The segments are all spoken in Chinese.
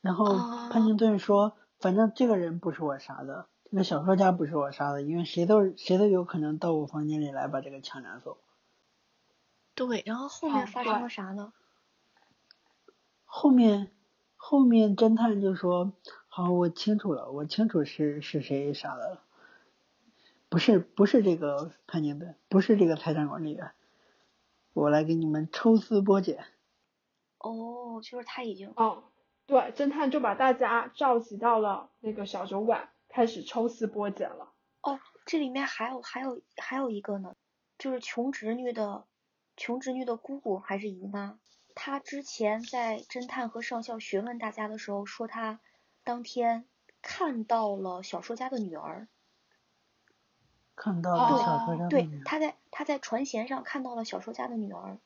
然后潘金顿说，反正这个人不是我杀的，这个小说家不是我杀的，因为谁都谁都有可能到我房间里来把这个枪拿走。对，然后后面发生了啥呢？后面后面侦探就说，好，我清楚了，我清楚是是谁杀的了，不是不是这个潘金顿，不是这个财产管理员，我来给你们抽丝剥茧。哦，就是他已经哦。对，侦探就把大家召集到了那个小酒馆，开始抽丝剥茧了。哦，这里面还有还有还有一个呢，就是穷侄女的穷侄女的姑姑还是姨妈，她之前在侦探和上校询问大家的时候说，她当天看到了小说家的女儿，看到了小说家的女儿，对，她在她在船舷上看到了小说家的女儿，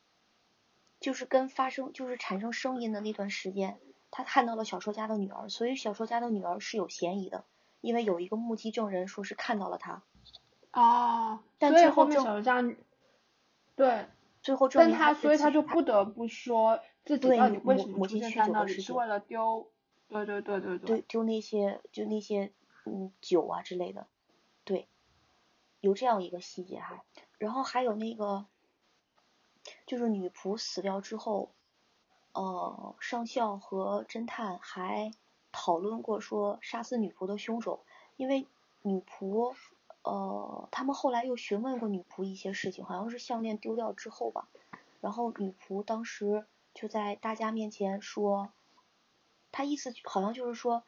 就是跟发生就是产生声音的那段时间。他看到了小说家的女儿，所以小说家的女儿是有嫌疑的，因为有一个目击证人说是看到了他。哦，但最后面小说家，对，最后证明他，所以他就不得不说自己到底为什么出现在那里，是为了丢，对对对对对，丢那些就那些嗯酒啊之类的，对，有这样一个细节哈，然后还有那个，就是女仆死掉之后。呃，上校和侦探还讨论过说杀死女仆的凶手，因为女仆，呃，他们后来又询问过女仆一些事情，好像是项链丢掉之后吧，然后女仆当时就在大家面前说，他意思好像就是说，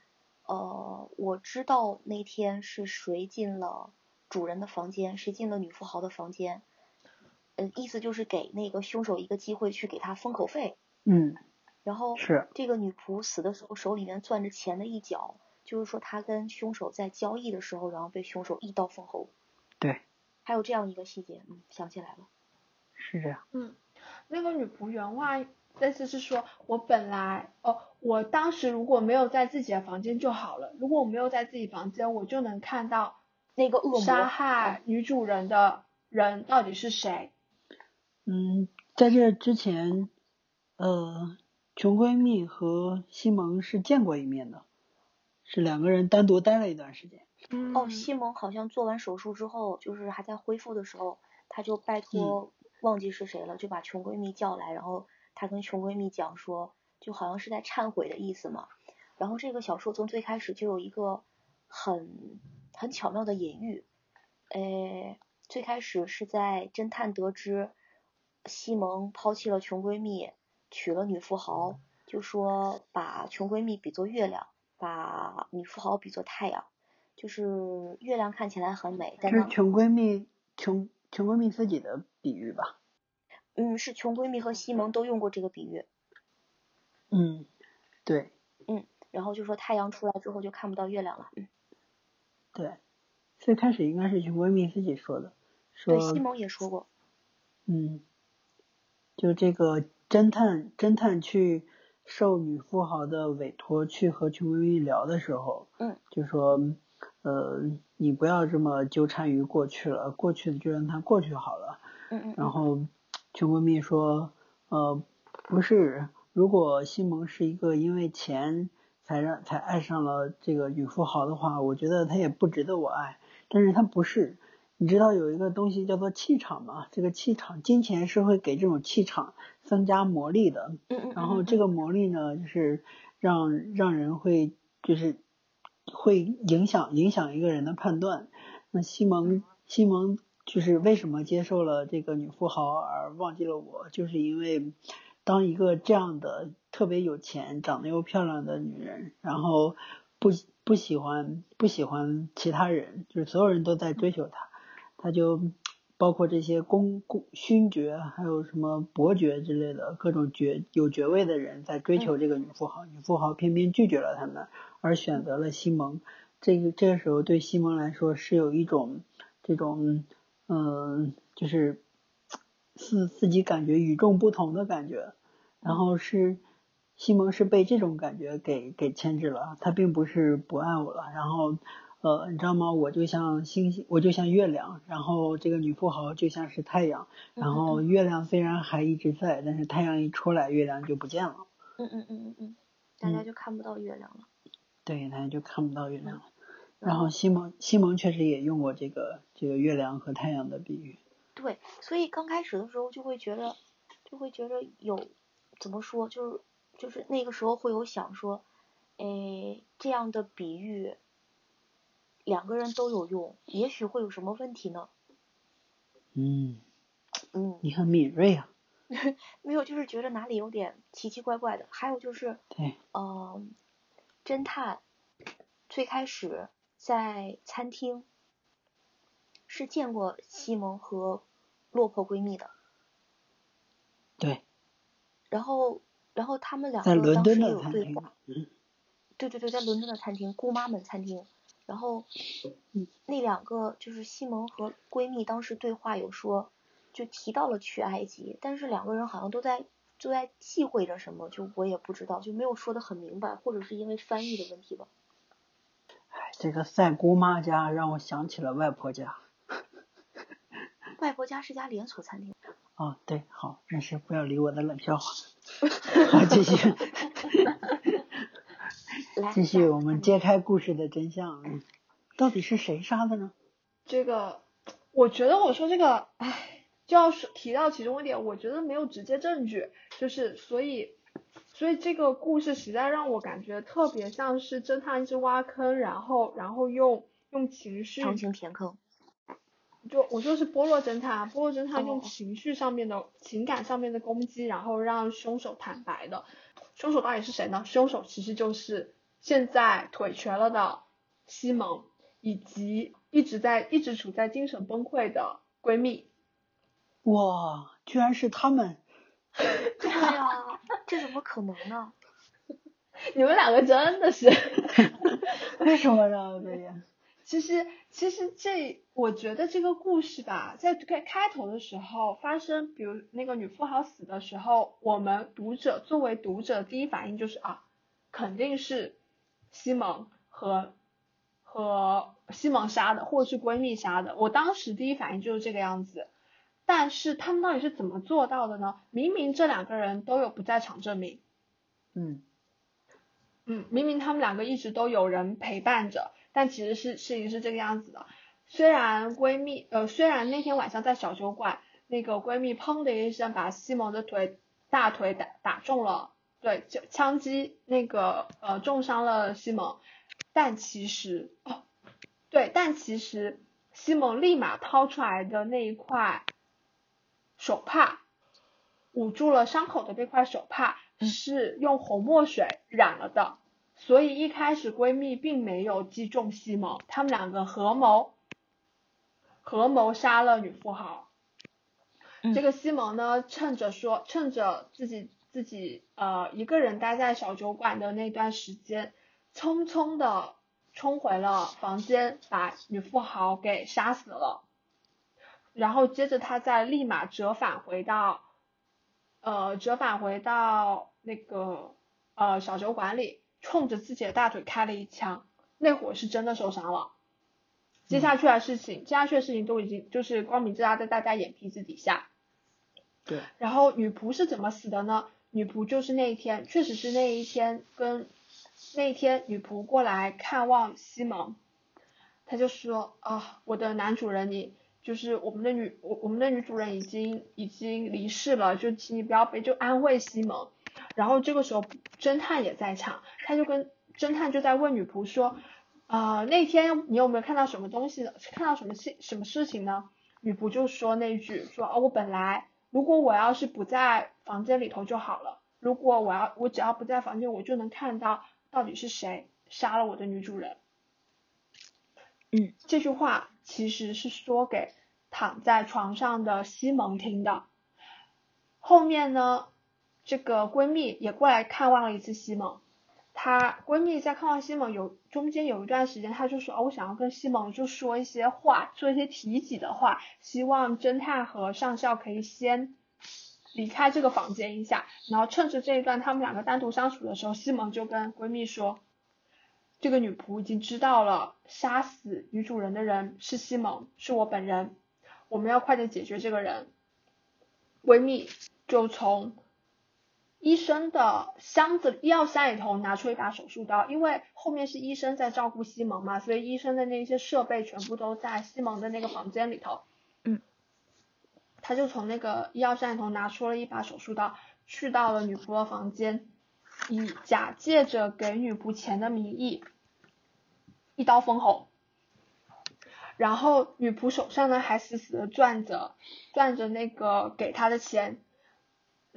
呃，我知道那天是谁进了主人的房间，谁进了女富豪的房间，呃，意思就是给那个凶手一个机会去给他封口费。嗯，然后是这个女仆死的时候手里面攥着钱的一角，就是说她跟凶手在交易的时候，然后被凶手一刀封喉。对，还有这样一个细节，嗯，想起来了。是这样。嗯，那个女仆原话类似是说，我本来哦，我当时如果没有在自己的房间就好了，如果我没有在自己房间，我就能看到那个恶魔杀害女主人的人到底是谁。嗯，在这之前。呃，穷闺蜜和西蒙是见过一面的，是两个人单独待了一段时间。哦，西蒙好像做完手术之后，就是还在恢复的时候，他就拜托忘记是谁了，就把穷闺蜜叫来，然后他跟穷闺蜜讲说，就好像是在忏悔的意思嘛。然后这个小说从最开始就有一个很很巧妙的隐喻，诶，最开始是在侦探得知西蒙抛弃了穷闺蜜。娶了女富豪，就说把穷闺蜜比作月亮，把女富豪比作太阳，就是月亮看起来很美，但是穷闺蜜穷穷闺蜜自己的比喻吧？嗯，是穷闺蜜和西蒙都用过这个比喻。嗯，对。嗯，然后就说太阳出来之后就看不到月亮了。嗯，对，最开始应该是穷闺蜜自己说的，说西蒙也说过。嗯，就这个。侦探侦探去受女富豪的委托去和穷闺蜜聊的时候，嗯，就说，呃，你不要这么纠缠于过去了，过去的就让它过去好了。嗯嗯。然后穷闺蜜说，呃，不是，如果西蒙是一个因为钱才让才爱上了这个女富豪的话，我觉得他也不值得我爱。但是他不是。你知道有一个东西叫做气场吗？这个气场，金钱是会给这种气场增加魔力的。嗯嗯。然后这个魔力呢，就是让让人会就是会影响影响一个人的判断。那西蒙西蒙就是为什么接受了这个女富豪而忘记了我？就是因为当一个这样的特别有钱、长得又漂亮的女人，然后不不喜欢不喜欢其他人，就是所有人都在追求她。他就包括这些公公勋爵，还有什么伯爵之类的各种爵有爵位的人，在追求这个女富豪，女富豪偏偏拒绝了他们，而选择了西蒙。这个这个时候对西蒙来说是有一种这种嗯，就是自自己感觉与众不同的感觉。然后是西蒙是被这种感觉给给牵制了，他并不是不爱我了。然后。呃，你知道吗？我就像星星，我就像月亮，然后这个女富豪就像是太阳，然后月亮虽然还一直在，但是太阳一出来，月亮就不见了。嗯嗯嗯嗯嗯。大家就看不到月亮了。对，大家就看不到月亮了。然然后西蒙西蒙确实也用过这个这个月亮和太阳的比喻。对，所以刚开始的时候就会觉得，就会觉得有怎么说，就是就是那个时候会有想说，哎，这样的比喻两个人都有用，也许会有什么问题呢？嗯，嗯，你很敏锐啊。没有，就是觉得哪里有点奇奇怪怪的。还有就是，对，嗯，侦探最开始在餐厅是见过西蒙和落魄闺蜜的，对，然后然后他们两个当时也有对话，。嗯对对对，在伦敦的餐厅，姑妈们餐厅，然后嗯那两个就是西蒙和闺蜜当时对话有说，就提到了去埃及，但是两个人好像都在都在忌讳着什么，就我也不知道，就没有说的很明白，或者是因为翻译的问题吧。哎，这个赛姑妈家让我想起了外婆家。外婆家是家连锁餐厅，哦，对，好，没事，不要理我的冷笑话。好，继续，来继续，我们揭开故事的真相。嗯到底是谁杀的呢？这个，我觉得我说这个，唉，就要说提到其中一点，我觉得没有直接证据，就是所以，所以这个故事实在让我感觉特别像是侦探一直挖坑，然后然后用用情绪强行填坑。就我说是波洛侦探啊，波洛侦探用哦情绪上面的、情感上面的攻击，然后让凶手坦白的。凶手到底是谁呢？凶手其实就是现在腿瘸了的西蒙，以及一直在一直处在精神崩溃的闺蜜。哇，居然是他们！对呀、这怎么可能呢？你们两个真的是，为什么呢？对呀，其实其实这我觉得这个故事吧，在开开头的时候发生，比如那个女富豪死的时候，我们读者作为读者第一反应就是啊，肯定是西蒙和和西蒙杀的，或者是闺蜜杀的。我当时第一反应就是这个样子。但是他们到底是怎么做到的呢？明明这两个人都有不在场证明，嗯，嗯，明明他们两个一直都有人陪伴着，但其实是事情是这个样子的。虽然闺蜜，呃，虽然那天晚上在小酒馆，那个闺蜜砰的一声把西蒙的腿大腿打打中了，对，就枪击那个呃重伤了西蒙，但其实哦，对，但其实西蒙立马掏出来的那一块手帕，捂住了伤口的那块手帕嗯。是用红墨水染了的，所以一开始闺蜜并没有击中西蒙，他们两个合谋合谋杀了女富豪。嗯。这个西蒙呢，趁着说趁着自己自己呃一个人待在小酒馆的那段时间，匆匆的冲回了房间，把女富豪给杀死了。然后接着他再立马折返回到，呃，折返回到那个呃小酒馆里，冲着自己的大腿开了一枪。那会儿是真的受伤了。接下去的事情，接下去的事情都已经就是光明正大在大家眼皮子底下。对，然后女仆是怎么死的呢？女仆就是那一天，确实是那一天跟那一天女仆过来看望西蒙，她就说啊，我的男主人你就是我们的女我我们的女主人已经已经离世了，就请你不要悲，就安慰西蒙。然后这个时候侦探也在场，他就跟侦探就在问女仆说，啊、那天你有没有看到什么东西呢？看到什么事什么事情呢？女仆就说那句说哦，我本来如果我要是不在房间里头就好了，如果我要我只要不在房间，我就能看到到底是谁杀了我的女主人。嗯，这句话其实是说给躺在床上的西蒙听的。后面呢，这个闺蜜也过来看望了一次西蒙。她闺蜜在看望西蒙有中间有一段时间，她就说：“哦，我想要跟西蒙就说一些话，说一些提及的话，希望侦探和上校可以先离开这个房间一下。”然后趁着这一段他们两个单独相处的时候，西蒙就跟闺蜜说：“这个女仆已经知道了，杀死女主人的人是西蒙，是我本人，我们要快点解决这个人。”闺蜜就从医生的箱子医药箱里头拿出一把手术刀，因为后面是医生在照顾西蒙嘛，所以医生的那些设备全部都在西蒙的那个房间里头。嗯，他就从那个医药箱里头拿出了一把手术刀，去到了女仆的房间，以假借着给女仆钱的名义，一刀封喉。然后女仆手上呢还死死的攥着攥着那个给她的钱，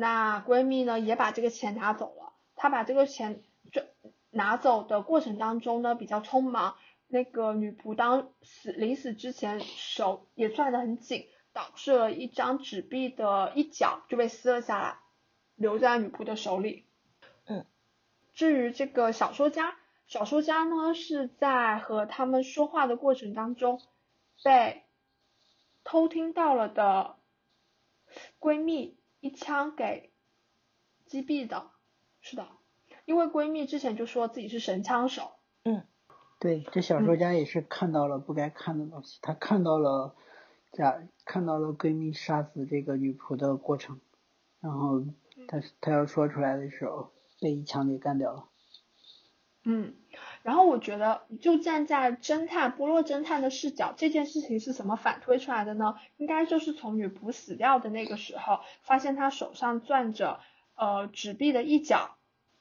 那闺蜜呢也把这个钱拿走了。她把这个钱转拿走的过程当中呢比较匆忙，那个女仆当死临死之前手也攥得很紧，导致了一张纸币的一角就被撕了下来，留在女仆的手里。嗯，至于这个小说家。小说家呢是在和他们说话的过程当中，被偷听到了的闺蜜一枪给击毙的，是的，因为闺蜜之前就说自己是神枪手。嗯，对，这小说家也是看到了不该看的东西，他看到了假看到了闺蜜杀死这个女仆的过程，然后他他要说出来的时候被一枪给干掉了。嗯，然后我觉得，就站在侦探波洛侦探的视角，这件事情是怎么反推出来的呢？应该就是从女仆死掉的那个时候，发现她手上攥着呃纸币的一角，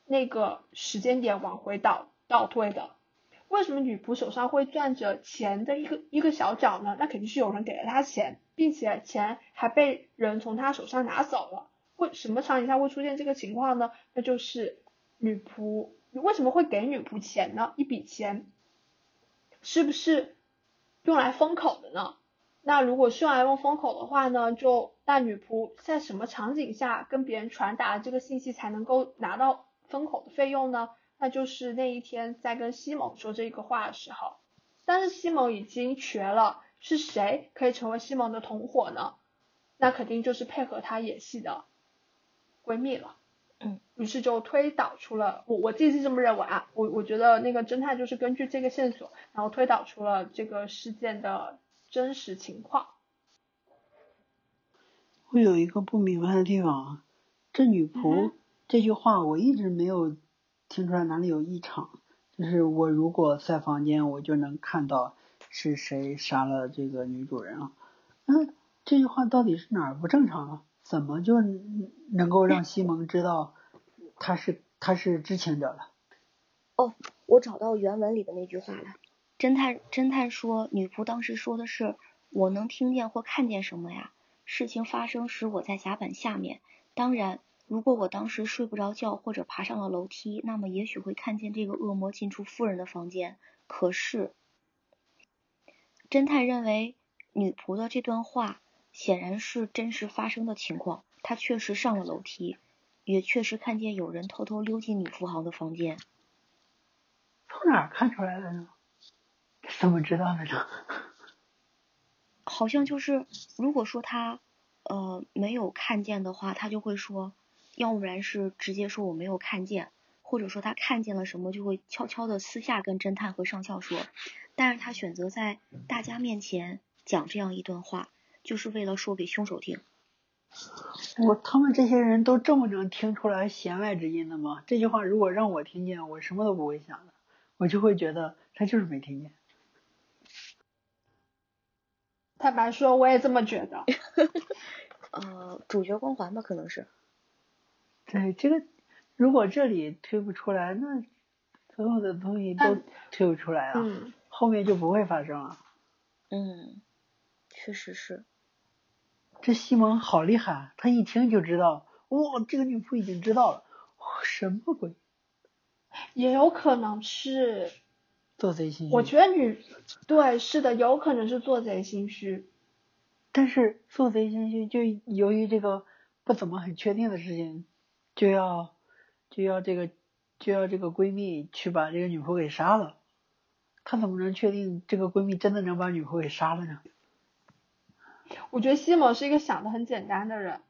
那个时间点往回倒倒推的。为什么女仆手上会攥着钱的一个一个小角呢？那肯定是有人给了她钱，并且钱还被人从她手上拿走了。为什么场景下会出现这个情况呢？那就是女仆。你为什么会给女仆钱呢？一笔钱，是不是用来封口的呢？那如果是用来用封口的话呢，就那女仆在什么场景下跟别人传达这个信息才能够拿到封口的费用呢？那就是那一天在跟西蒙说这个话的时候，但是西蒙已经瘸了，是谁可以成为西蒙的同伙呢？那肯定就是配合他演戏的闺蜜了。嗯，于是就推导出了我我自己是这么认为啊，我我觉得那个侦探就是根据这个线索，然后推导出了这个事件的真实情况。我有一个不明白的地方，这女仆这句话我一直没有听出来哪里有异常，就是我如果在房间，我就能看到是谁杀了这个女主人啊。那这句话到底是哪儿不正常了？怎么就能够让西蒙知道他是他是知情者了？哦，我找到原文里的那句话了。侦探侦探说，女仆当时说的是：“我能听见或看见什么呀？事情发生时我在甲板下面。当然，如果我当时睡不着觉或者爬上了楼梯，那么也许会看见这个恶魔进出夫人的房间。可是，侦探认为女仆的这段话。”显然是真实发生的情况，他确实上了楼梯，也确实看见有人偷偷溜进女富豪的房间。从哪儿看出来的呢？怎么知道的呢？好像就是，如果说他呃没有看见的话，他就会说，要不然是直接说我没有看见，或者说他看见了什么，就会悄悄的私下跟侦探和上校说。但是他选择在大家面前讲这样一段话。就是为了说给凶手听。我他们这些人都这么能听出来弦外之音的吗？这句话如果让我听见，我什么都不会想的，我就会觉得他就是没听见。坦白说，我也这么觉得。呃，主角光环吧，可能是。对这个，如果这里推不出来，那所有的东西都推不出来啊，后面就不会发生了。嗯。确实是，这西蒙好厉害，他一听就知道，哇，这个女仆已经知道了，什么鬼？也有可能是做贼心虚。我觉得女对，是的，有可能是做贼心虚。但是做贼心虚，就由于这个不怎么很确定的事情，就要就要这个就要这个闺蜜去把这个女仆给杀了。她怎么能确定这个闺蜜真的能把女仆给杀了呢？我觉得西蒙是一个想的很简单的人，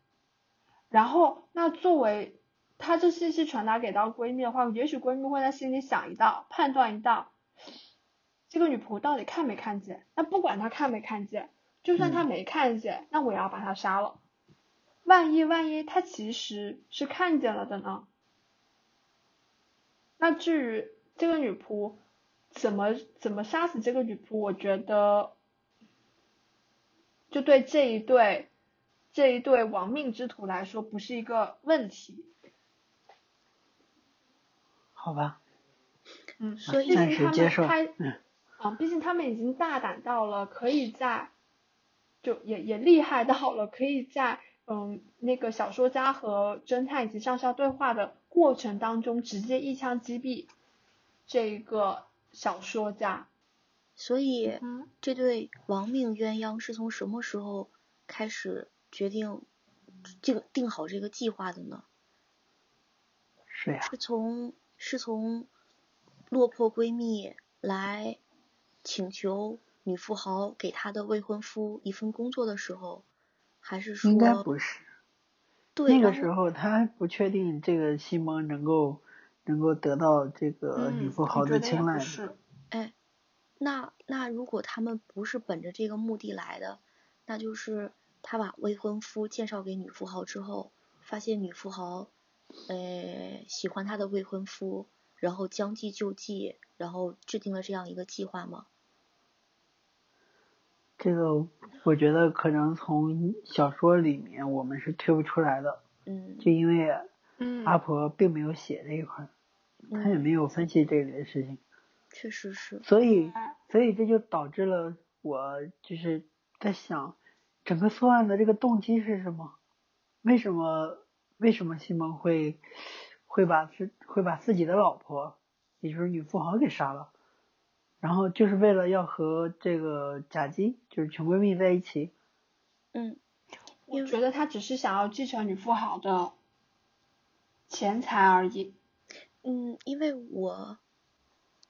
然后那作为他这信息传达给到闺蜜的话，也许闺蜜会在心里想一道，判断一道，这个女仆到底看没看见？那不管她看没看见，就算她没看见，那我也要把她杀了。万一万一她其实是看见了的呢？那至于这个女仆怎么怎么杀死这个女仆，我觉得就对这一对这一对亡命之徒来说不是一个问题。好吧，嗯，所以他们时接受啊，毕竟他们已经大胆到了可以在就也也厉害到了可以在嗯那个小说家和侦探以及上校对话的过程当中直接一枪击毙这一个小说家。所以嗯这对亡命鸳鸯是从什么时候开始决定这个定好这个计划的呢？是呀，是从是从落魄闺蜜来请求女富豪给她的未婚夫一份工作的时候，还是说应该不是。对那个时候她还不确定这个西蒙能够能够得到这个女嗯，富豪的青睐的。那那如果他们不是本着这个目的来的，那就是他把未婚夫介绍给女富豪之后，发现女富豪，呃，喜欢他的未婚夫，然后将计就计，然后制定了这样一个计划吗？这个我觉得可能从小说里面我们是推不出来的，嗯。就因为嗯，阿婆并没有写这一块儿，她也嗯，没有分析这类的事情，确实是，所以哎所以这就导致了我就是在想，整个作案的这个动机是什么？为什么为什么西蒙会会把自会把自己的老婆，也就是女富豪给杀了？然后就是为了要和这个贾姬，就是穷闺蜜在一起。嗯，因为我觉得他只是想要继承女富豪的钱财而已。嗯，因为我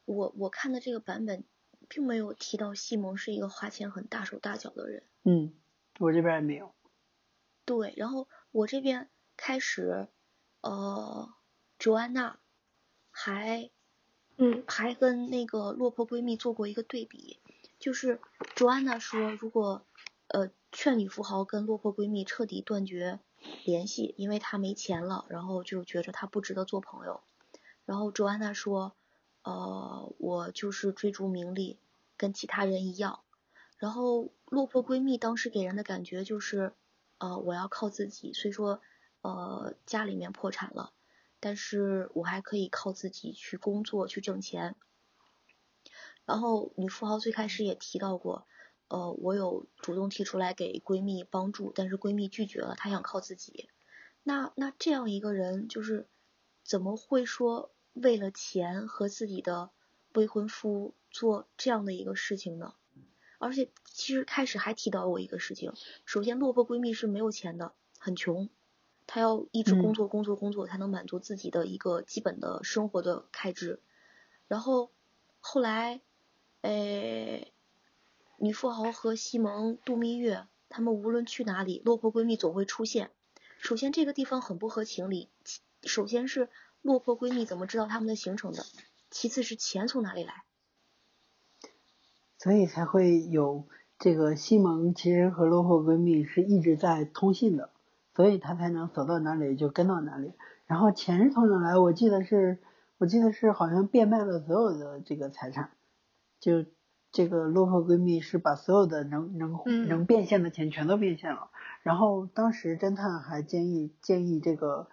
我我看的这个版本，并没有提到西蒙是一个花钱很大手大脚的人。嗯，我这边也没有。对，然后我这边开始，呃，卓安娜还嗯还跟那个落魄闺蜜做过一个对比，就是卓安娜说，如果呃劝女富豪跟落魄闺蜜彻底断绝联系，因为她没钱了，然后就觉着她不值得做朋友。然后卓安娜说，呃，我就是追逐名利，跟其他人一样。然后落魄闺蜜当时给人的感觉就是，呃，我要靠自己，虽说呃家里面破产了。但是我还可以靠自己去工作去挣钱。然后女富豪最开始也提到过，呃，我有主动提出来给闺蜜帮助，但是闺蜜拒绝了，她想靠自己。那那这样一个人，就是怎么会说为了钱和自己的未婚夫做这样的一个事情呢？而且其实开始还提到过一个事情，首先落魄闺蜜是没有钱的，很穷。她要一直工嗯作工作工作，才能满足自己的一个基本的生活的开支。然后后来，呃，女富豪和西蒙度蜜月，他们无论去哪里，落魄闺蜜总会出现。首先这个地方很不合情理，首先是落魄闺蜜怎么知道他们的行程的？其次是钱从哪里来？所以才会有这个西蒙其实和落魄闺蜜是一直在通信的，所以他才能走到哪里就跟到哪里。然后钱是从哪来？我记得是，我记得是好像变卖了所有的这个财产，就这个落魄闺蜜是把所有的能能嗯能变现的钱全都变现了。然后当时侦探还建议建议这个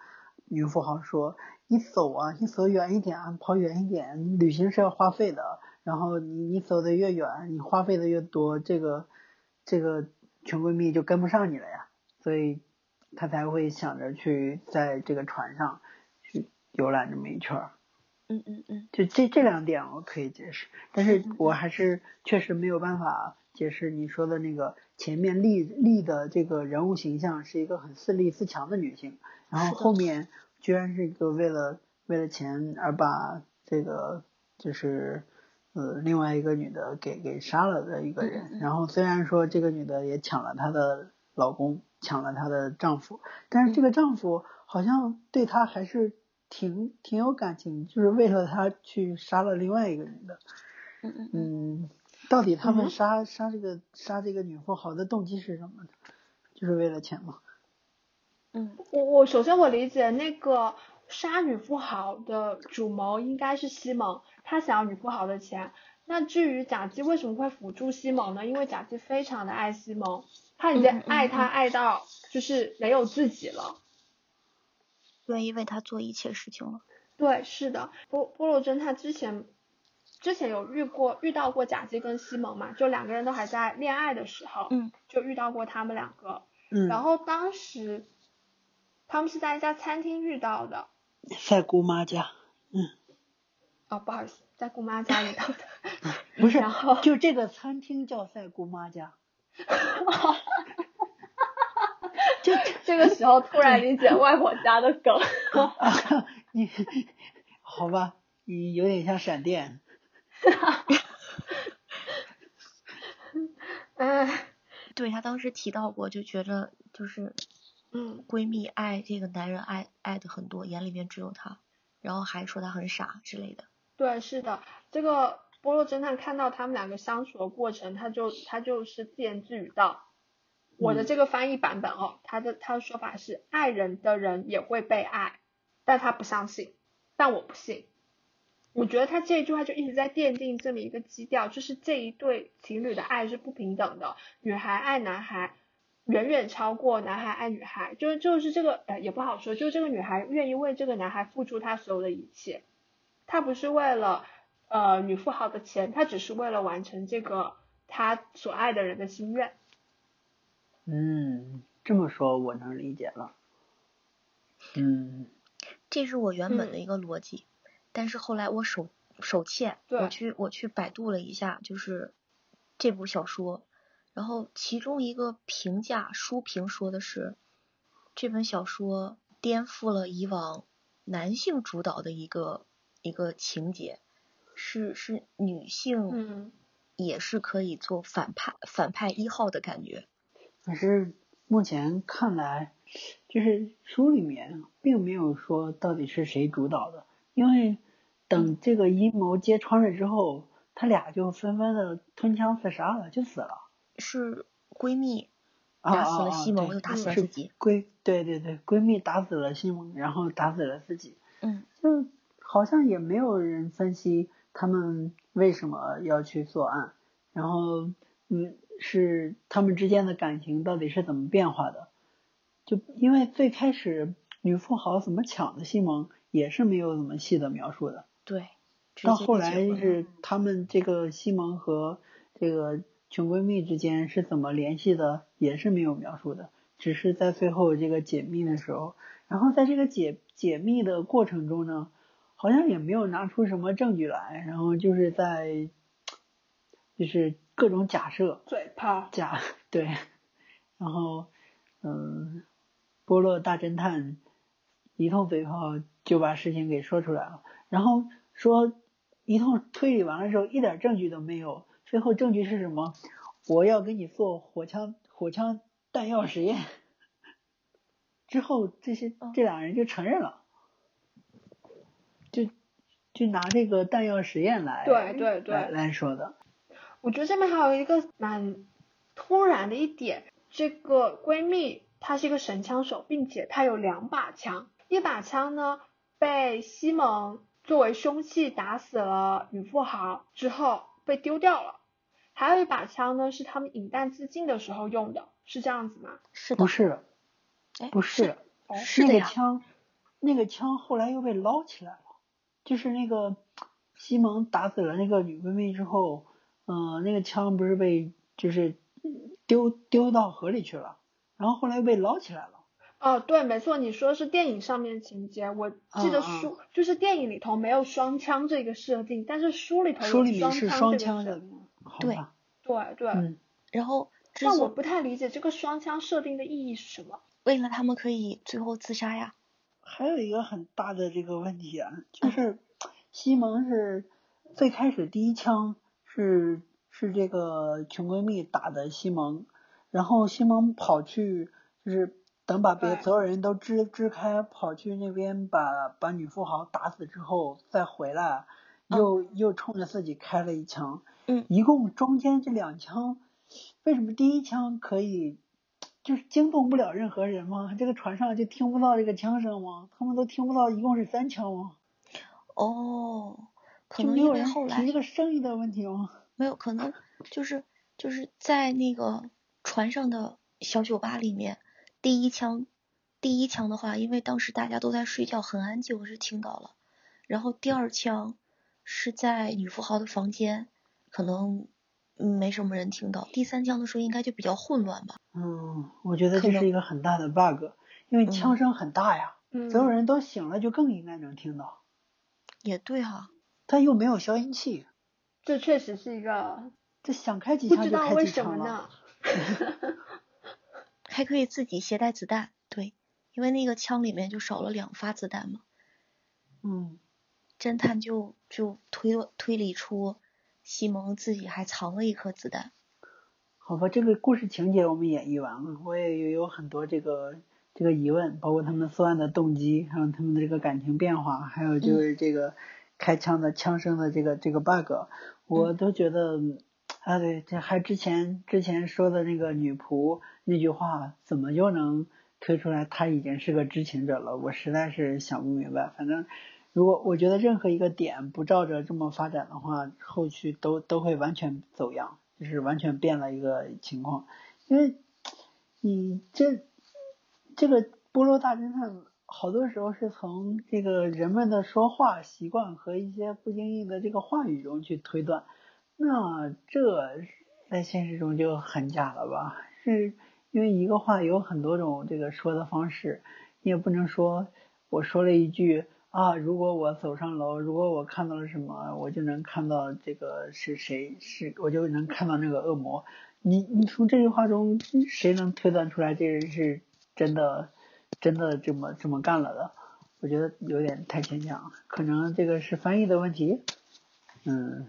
女富豪说：“你走啊，你走远一点啊，跑远一点，旅行是要花费的。然后你你走的越远，你花费的越多，这个这个穷闺蜜就跟不上你了呀。所以她才会想着去在这个船上去游览这么一圈儿。嗯嗯嗯就这这两点我可以解释，但是我还是确实没有办法解释你说的那个前面立立的这个人物形象是一个很自立自强的女性，然后后面居然是一个为了为了钱而把这个就是呃另外一个女的给给杀了的一个人，嗯嗯嗯然后虽然说这个女的也抢了她的老公，抢了她的丈夫，但是这个丈夫好像对她还是挺挺有感情，就是为了她去杀了另外一个女的。嗯到底他们嗯杀、杀这个杀这个女富豪的动机是什么呢？就是为了钱吗？嗯我我首先我理解那个杀女富豪的主谋应该是西蒙，他想要女富豪的钱。那至于贾姬为什么会辅助西蒙呢？因为贾姬非常的爱西蒙，他已经爱他嗯爱到就是没有自己了。愿意为他做一切事情了。对，是的，波波洛珍他之前之前有遇过遇到过贾姬跟西蒙嘛，就两个人都还在恋爱的时候，嗯就遇到过他们两个。嗯，然后当时他们是在一家餐厅遇到的，在姑妈家，嗯，哦，不好意思，在姑妈家遇到的。不是然后，就这个餐厅叫赛姑妈家，就这个时候突然理解外婆家的梗。啊，你好吧，你有点像闪电，哎，对他当时提到过，就觉得就是嗯，闺蜜爱这个男人爱爱的很多，眼里面只有他，然后还说他很傻之类的。对，是的，这个波洛侦探看到他们两个相处的过程，他就他就是自言自语道。我的嗯这个翻译版本哦，他的他的说法是，爱人的人也会被爱，但他不相信，但我不信。我觉得他这一句话就一直在奠定这么一个基调，就是这一对情侣的爱是不平等的，女孩爱男孩远远超过男孩爱女孩，就是就是这个呃也不好说，就是这个女孩愿意为这个男孩付出她所有的一切，她不是为了呃女富豪的钱，她只是为了完成这个她所爱的人的心愿。嗯，这么说我能理解了，嗯。这是我原本的嗯。一个逻辑，但是后来我手手欠，对。我去我去百度了一下，就是这部小说，然后其中一个评价书评说的是，这本小说颠覆了以往男性主导的一个一个情节，是是女性嗯，也是可以做反派反派一号的感觉。可是目前看来，就是书里面并没有说到底是谁主导的，因为等这个阴谋揭穿了之后，他俩就纷纷的吞枪自杀了，就死了。是闺蜜啊打死了西蒙，又打死了自己。闺对对对，闺蜜打死了西蒙，然后打死了自己，嗯，就好像也没有人分析他们为什么要去作案，然后嗯，是他们之间的感情到底是怎么变化的？就因为最开始女富豪怎么抢的西蒙也是没有怎么细的描述的，对。到后来是他们这个西蒙和这个穷闺蜜之间是怎么联系的，也是没有描述的，只是在最后这个解密的时候，然后在这个解解密的过程中呢，好像也没有拿出什么证据来，然后就是在就是各种假设嘴炮。假对，然后嗯，波洛大侦探一通嘴炮就把事情给说出来了，然后说一通推理完了之后一点证据都没有，最后证据是什么？我要给你做火枪火枪弹药实验，之后这些嗯这俩人就承认了，就就拿这个弹药实验来对对对。来来说的，我觉得这边还有一个蛮突然的一点，这个闺蜜她是一个神枪手，并且她有两把枪，一把枪呢被西蒙作为凶器打死了女富豪之后被丢掉了，还有一把枪呢是他们引弹自尽的时候用的，是这样子吗？是的，不是哎不是。是那。个枪，那个枪后来又被捞起来了，就是那个西蒙打死了那个女闺蜜之后，嗯、那个枪不是被就是丢丢到河里去了，然后后来又被捞起来了。哦，对，没错，你说是电影上面情节，我记得书、就是电影里头没有双枪这个设定，但是书里头有书里面双是双枪这个设枪的，好对吧？对对，嗯，然后但我不太理解这个双枪设定的意义是什么。为了他们可以最后自杀呀。还有一个很大的这个问题啊，就是西蒙是最开始第一枪是是这个穷闺蜜打的西蒙，然后西蒙跑去就是等把别所有人都支支开，跑去那边把把女富豪打死之后再回来，又、又冲着自己开了一枪，嗯一共中间这两枪，为什么第一枪可以就是惊动不了任何人吗？这个船上就听不到这个枪声吗？他们都听不到，一共是三枪吗？哦，可就能因没有人后来这个声音的问题吗？没有，可能就是就是在那个船上的小酒吧里面，第一枪，第一枪的话，因为当时大家都在睡觉，很安静，我是听到了。然后第二枪是在女富豪的房间，可能嗯没什么人听到。第三枪的时候应该就比较混乱吧。嗯，我觉得这是一个很大的 bug，因为嗯枪声很大呀，嗯，所有人都醒了就更应该能听到。也对哈、他又没有消音器，这确实是一个这想开几枪就开知道为什几枪了。还可以自己携带子弹，对，因为那个枪里面就少了两发子弹嘛。嗯，侦探就就推推理出西蒙自己还藏了一颗子弹。好吧，这个故事情节我们演绎完了，我也有有很多这个这个疑问，包括他们作案的动机，还有他们的这个感情变化，还有就是这个开枪的枪声的这个这个 bug，我都觉得，啊对，这还之前之前说的那个女仆那句话，怎么就能推出来她已经是个知情者了？我实在是想不明白。反正如果我觉得任何一个点不照着这么发展的话，后续都都会完全走样，就是完全变了一个情况。因为你这这个波罗大侦探好多时候是从这个人们的说话习惯和一些不经意的这个话语中去推断，那这在现实中就很假了吧？是因为一个话有很多种这个说的方式，你也不能说我说了一句啊，如果我走上楼，如果我看到了什么，我就能看到这个是谁，是我就能看到那个恶魔。你你从这句话中，谁能推断出来这人是真的真的这么这么干了的？我觉得有点太牵强，可能这个是翻译的问题。嗯，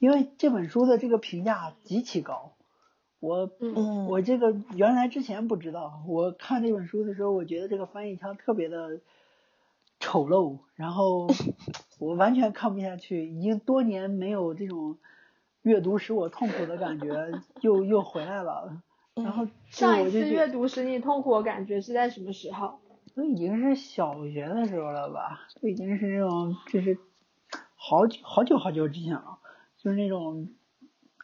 因为这本书的这个评价极其高，我我这个原来之前不知道，我看这本书的时候，我觉得这个翻译腔特别的丑陋，然后 我完全看不下去，已经多年没有这种阅读使我痛苦的感觉，又又回来了。然后上一次阅读使你痛苦的感觉是在什么时候？都已经是小学的时候了吧，都已经是那种就是好久好久好久之前了，就是那种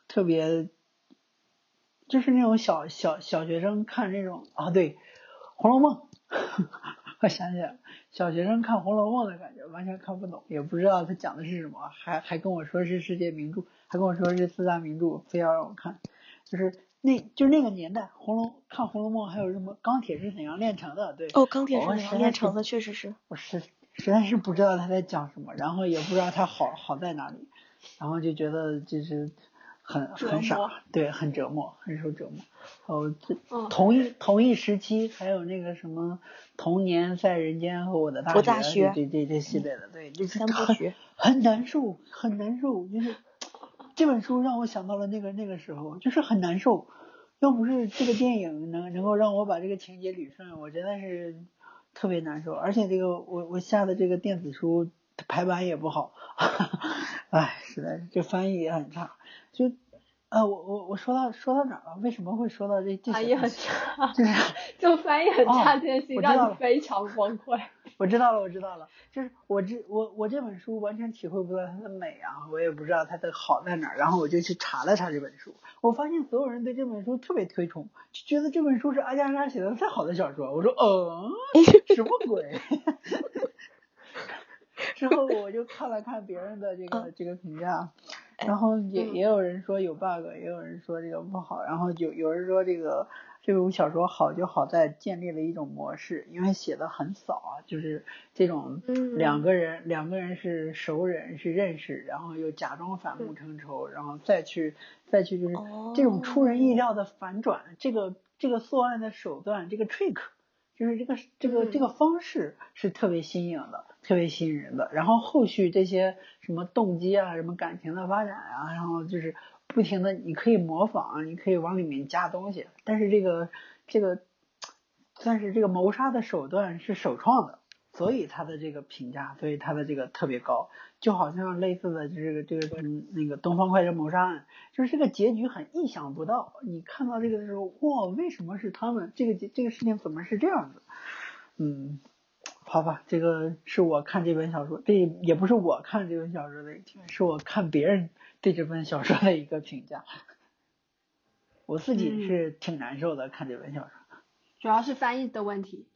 特别，就是那种小小小学生看那种啊，对，《红楼梦》，我想起来了，小学生看《红楼梦》的感觉，完全看不懂，也不知道他讲的是什么，还还跟我说是世界名著，还跟我说是四大名著，非要让我看，就是那就是那个年代，红楼看《红楼梦》还有什么钢铁是怎样炼成的，对，哦，钢铁是怎样炼成的？确实是。我实实在是不知道他在讲什么，然后也不知道他好好在哪里，然后就觉得就是很很傻，对，很折磨，很受折磨。哦，这嗯同一同一时期还有那个什么童年在人间和我的大我大学这这这系列的，对，就是很曲很难受，很难受，就是这本书让我想到了那个那个时候，就是很难受。要不是这个电影能能够让我把这个情节捋顺，我真的是特别难受。而且这个我我下的这个电子书排版也不好，唉，实在是这翻译也很差。就呃，我我我说到说到哪儿了？为什么会说到这这些翻译很？差，就是就翻译很差哦这件事情让你非常崩溃。我知道了，我知道了，就是我这我我这本书完全体会不到它的美啊，我也不知道它的好在哪儿，然后我就去查了查这本书，我发现所有人对这本书特别推崇，就觉得这本书是阿加莎写的最好的小说。我说，嗯，什么鬼？之后我就看了看别人的这个这个评价，然后也嗯。也有人说有 bug，也有人说这个不好，然后有有人说这个这部小说好就好在建立了一种模式，因为写的很少啊，就是这种嗯。两个人两个人是熟人是认识，然后又假装反目成仇，然后再去再去就是这种出人意料的反转，这个这个作案的手段，这个 trick。就是这个这个这个方式是特别新颖的，特别吸引人的。然后后续这些什么动机啊，什么感情的发展啊，然后就是不停的，你可以模仿，你可以往里面加东西。但是这个这个算是这个谋杀的手段是首创的，所以他的这个评价，所以他的这个特别高，就好像类似的这个这个嗯那个东方快车谋杀案，就是这个结局很意想不到，你看到这个的时候，哇，为什么是他们？这个这个事情怎么是这样子？嗯，好吧，这个是我看这本小说，这也不是我看这本小说的，是我看别人对这本小说的一个评价。我自己是挺难受的，看这本小说。主要是翻译的问题。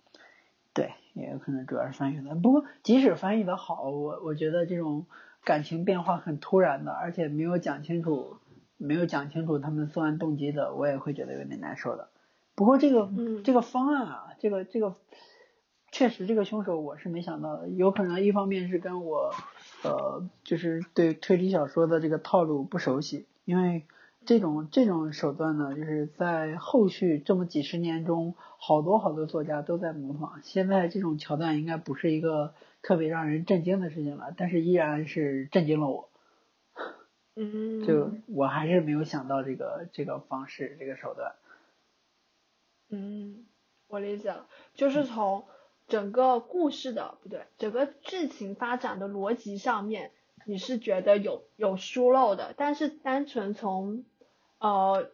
对，也有可能主要是翻译的。不过即使翻译的好，我我觉得这种感情变化很突然的，而且没有讲清楚，没有讲清楚他们作案动机的，我也会觉得有点难受的。不过这个这个方案啊，这个这个确实这个凶手我是没想到的，有可能一方面是跟我呃就是对推理小说的这个套路不熟悉，因为。这种这种手段呢，就是在后续这么几十年中，好多好多作家都在模仿。现在这种桥段应该不是一个特别让人震惊的事情了，但是依然是震惊了我。嗯。就我还是没有想到这个这个方式这个手段。嗯，我理解了，就是从整个故事的不对，整个剧情发展的逻辑上面，你是觉得有有疏漏的，但是单纯从呃，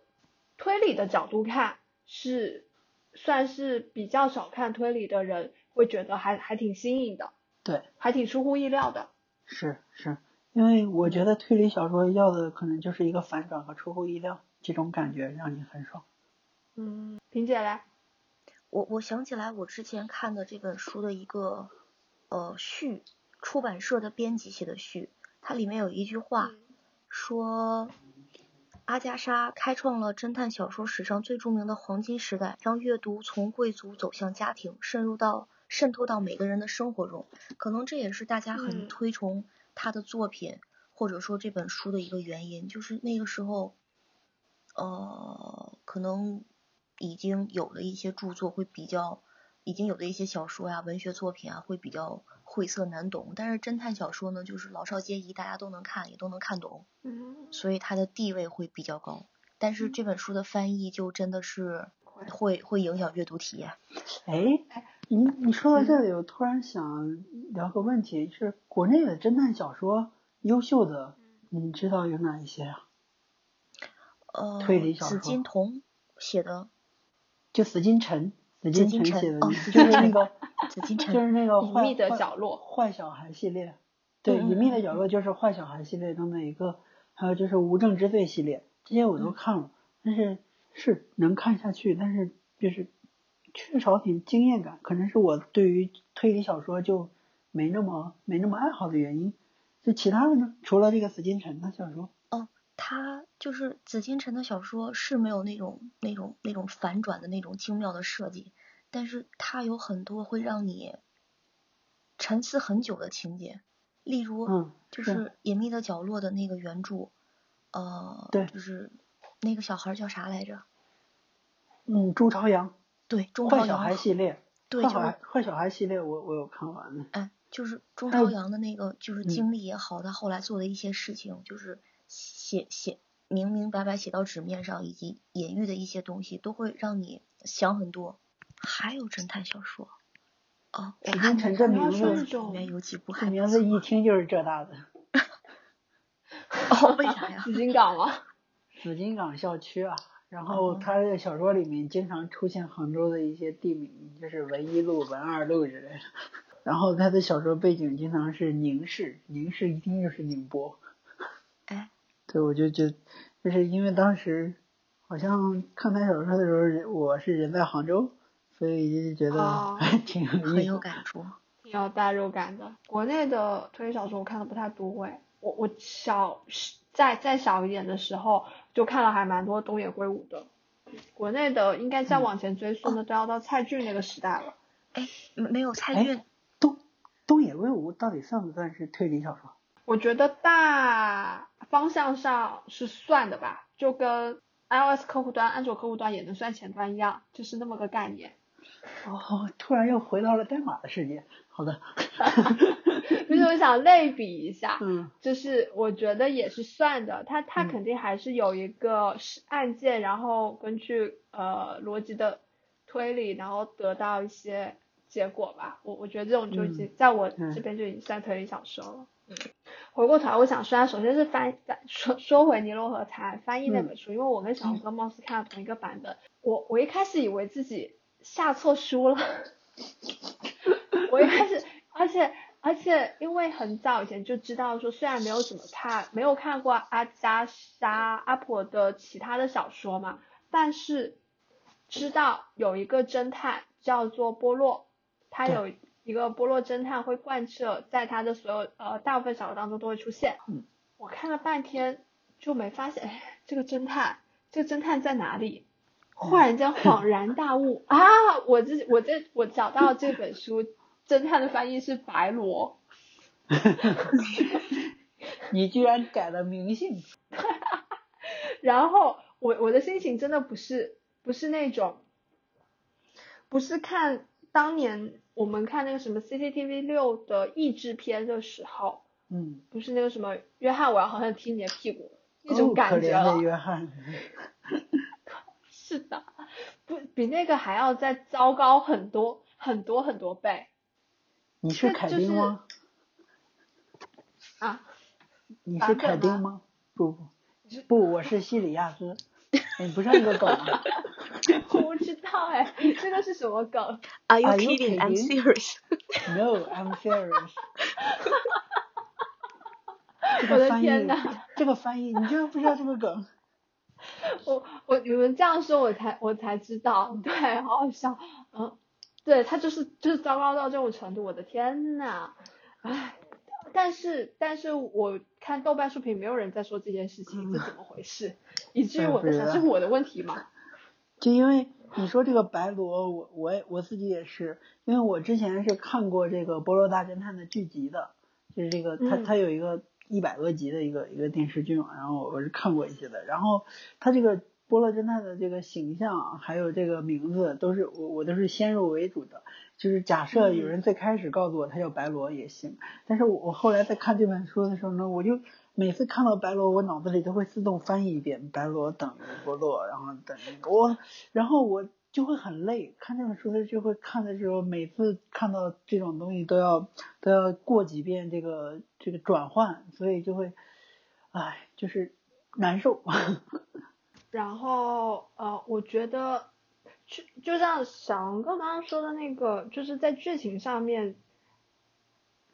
推理的角度看是算是比较少看推理的人会觉得还还挺新颖的，对，还挺出乎意料的。是是，因为我觉得推理小说要的可能就是一个反转和出乎意料，这种感觉让你很爽。嗯，萍姐来，我我想起来我之前看的这本书的一个呃序，出版社的编辑写的序，它里面有一句话说。阿加莎开创了侦探小说史上最著名的黄金时代，让阅读从贵族走向家庭，渗入到渗透到每个人的生活中。可能这也是大家很推崇他的作品，或者说这本书的一个原因，就是那个时候，呃，可能已经有了一些著作会比较，已经有的一些小说呀、文学作品啊会比较。晦涩难懂，但是侦探小说呢，就是老少皆宜，大家都能看，也都能看懂，嗯，所以它的地位会比较高。但是这本书的翻译就真的是会会影响阅读体验。哎，你你说到这里，我突然想聊个问题，是国内的侦探小说优秀的，你知道有哪一些啊？呃，推理小说。紫金童写的。就紫金陈。紫金城写的，就是那个，就是那个隐秘的角落，坏小孩系列，对，隐秘的角落就是坏小孩系列中的一个，还有就是无证之罪系列，这些我都看了，但是是能看下去，但是就是缺少点经验感，可能是我对于推理小说就没那么没那么爱好的原因。就其他的呢，除了这个紫禁城的小说。哦他就是紫禁城的小说是没有那种那种那种反转的那种精妙的设计，但是它有很多会让你沉思很久的情节，例如，就是隐秘的角落的那个原著，呃，对，就是那个小孩叫啥来着？嗯，朱朝阳。对，钟朝阳坏小孩系列。对，坏小坏小孩系列，我我有看完呢。哎，就是钟朝阳的那个，就是经历也好，他后来做的一些事情，就是。写写明明白白写到纸面上，以及隐喻的一些东西，都会让你想很多。还有侦探小说，哦，我看这名字里面有几部，这名字一听就是浙大的。哦，为啥呀？紫金港吗？紫金港校区啊，然后他这个小说里面经常出现杭州的一些地名，就是文一路、文二路之类的。然后他的小说背景经常是宁市，宁市一听就是宁波。哎。对，我就就就是因为当时好像看他小说的时候，我是人在杭州，所以就觉得还挺很有感触，挺有代入感的。国内的推理小说我看的不太多哎，我我小再再小一点的时候就看了还蛮多东野圭吾的。国内的应该再往前追溯呢，都要到蔡骏那个时代了。哎，没有蔡骏。东东野圭吾到底算不算是推理小说？我觉得大方向上是算的吧，就跟 iOS 客户端、安卓客户端也能算前端一样，就是那么个概念。哦，突然又回到了代码的世界。好的。就是我想类比一下，嗯，就是我觉得也是算的，它它肯定还是有一个是案件，然后根据呃逻辑的推理，然后得到一些。结果吧。我我觉得这种就已经在我这边就已经算推理小说了。嗯，回过头来，我想说，首先是翻说说回尼罗河才翻译那本书，因为我跟小红哥貌似看了同一个版本。我我一开始以为自己下错书了，我一开始，而且而且因为很早以前就知道说，虽然没有怎么看，没有看过阿加莎阿婆的其他的小说嘛，但是知道有一个侦探叫做波洛，他有。一个波洛侦探会贯彻在他的所有呃大部分小说当中都会出现。嗯，我看了半天就没发现，哎，这个侦探，这个侦探在哪里？忽然间恍然大悟 啊！我这我这我找到这本书，侦探的翻译是白罗。你居然改了名姓。然后我我的心情真的不是不是那种，不是看当年。我们看那个什么 CCTV 六的译制片的时候，嗯，不是那个什么约翰，我要好像踢你的屁股那种感觉了。约翰。是的，不比那个还要再糟糕很多很多很多倍。你是凯丁吗？啊？你是凯丁吗？不不不，我是西里亚斯。你不是那个梗吗？我不知道哎，这个是什么梗？Are you kidding? I'm serious. No, I'm serious. 我的天呐，这个翻译，你居然不知道这个梗？我我你们这样说，我才我才知道，对，好好笑，嗯，对他就是就是糟糕到这种程度，我的天呐，唉。但是，但是我看豆瓣书评，没有人在说这件事情，这怎么回事？以至于我在想，这是我的问题吗？就因为你说这个白罗，我我我自己也是，因为我之前是看过这个《波罗大侦探》的剧集的，就是这个他他有一个一百多集的一个一个电视剧嘛，然后我是看过一些的，然后他这个波洛侦探的这个形象还有这个名字都是我我都是先入为主的。就是假设有人最开始告诉我他叫白罗也行，但是我我后来在看这本书的时候呢，我就每次看到白罗，我脑子里都会自动翻译一遍白罗等于波洛，然后等于我，然后我就会很累。看这本书的就会看的时候，每次看到这种东西都要都要过几遍这个这个转换，所以就会，唉，就是难受。然后呃，我觉得。就就像小王哥刚刚说的那个，就是在剧情上面，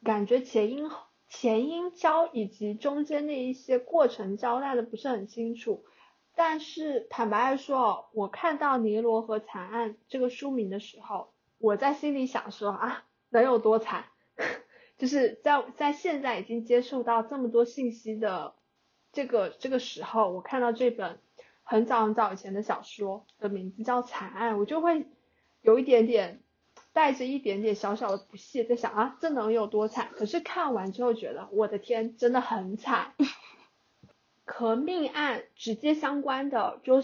感觉前因前因交以及中间的一些过程交代的不是很清楚。但是坦白来说，我看到《尼罗河惨案》这个书名的时候，我在心里想说啊，能有多惨？就是在在现在已经接触到这么多信息的这个这个时候，我看到这本。很早很早以前的小说的名字叫《惨案》，我就会有一点点带着一点点小小的不屑，在想啊，这能有多惨？可是看完之后觉得，我的天，真的很惨。和命案直接相关的就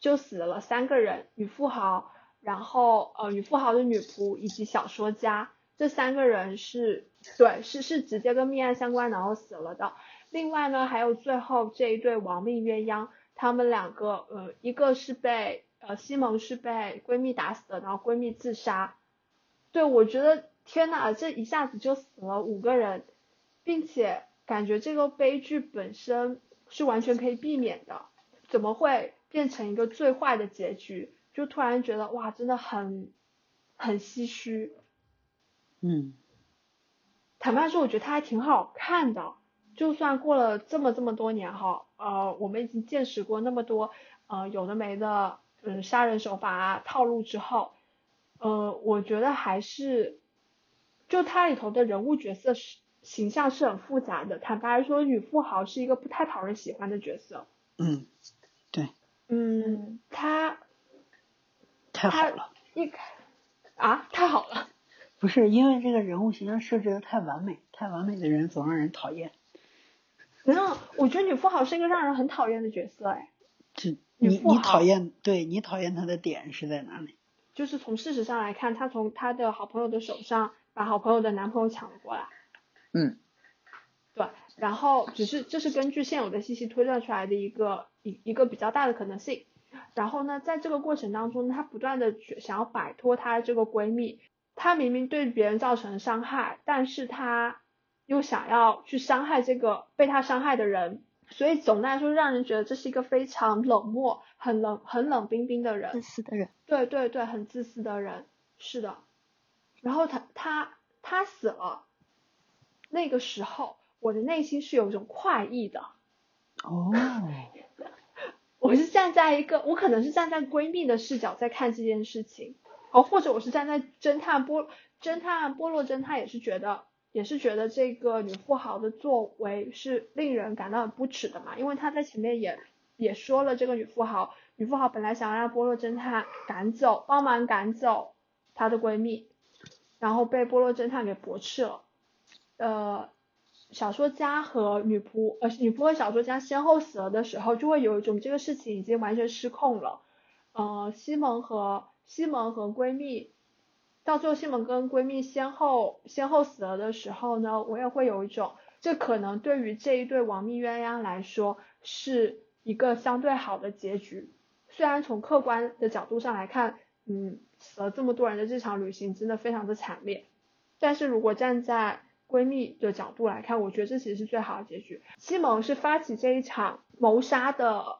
就死了三个人，女富豪，然后呃女富豪的女仆以及小说家，这三个人是对是是直接跟命案相关，然后死了的。另外呢，还有最后这一对亡命鸳鸯。他们两个，呃，一个是被，呃，西蒙是被闺蜜打死的，然后闺蜜自杀。对我觉得，天呐，这一下子就死了五个人，并且感觉这个悲剧本身是完全可以避免的，怎么会变成一个最坏的结局？就突然觉得，哇，真的很，很唏嘘。嗯。坦白说，我觉得它还挺好看的。就算过了这么这么多年哈，呃，我们已经见识过那么多呃有的没的嗯杀人手法啊套路之后，呃，我觉得还是就它里头的人物角色是形象是很复杂的。坦白说，女富豪是一个不太讨人喜欢的角色。嗯，对。嗯，他太好了。一啊，太好了。不是因为这个人物形象设置的太完美，太完美的人总让人讨厌。没有，我觉得女富豪是一个让人很讨厌的角色，哎。这你你讨厌，对你讨厌她的点是在哪里？就是从事实上来看，她从她的好朋友的手上把好朋友的男朋友抢了过来。嗯。对，然后只是这是根据现有的信息推断出来的一个一一个比较大的可能性。然后呢，在这个过程当中，她不断的想要摆脱她这个闺蜜，她明明对别人造成伤害，但是她又想要去伤害这个被她伤害的人，所以总的来说让人觉得这是一个非常冷漠、很冷、很冷冰冰的人。自私的人。对对对，很自私的人，是的。然后她她她死了，那个时候我的内心是有一种快意的。哦。我是站在一个，我可能是站在闺蜜的视角在看这件事情，哦，或者我是站在侦探波侦探波洛侦探也是觉得也是觉得这个女富豪的作为是令人感到很不耻的嘛，因为她在前面也也说了，这个女富豪女富豪本来想让波洛侦探赶走，帮忙赶走她的闺蜜，然后被波洛侦探给驳斥了，呃。小说家和女仆，呃，女仆和小说家先后死了的时候，就会有一种这个事情已经完全失控了。呃，西蒙和西蒙和闺蜜，到最后西蒙跟闺蜜先后先后死了的时候呢，我也会有一种，这可能对于这一对亡命鸳鸯来说是一个相对好的结局。虽然从客观的角度上来看，嗯，死了这么多人的这场旅行真的非常的惨烈，但是如果站在闺蜜的角度来看，我觉得这其实是最好的结局。西蒙是发起这一场谋杀的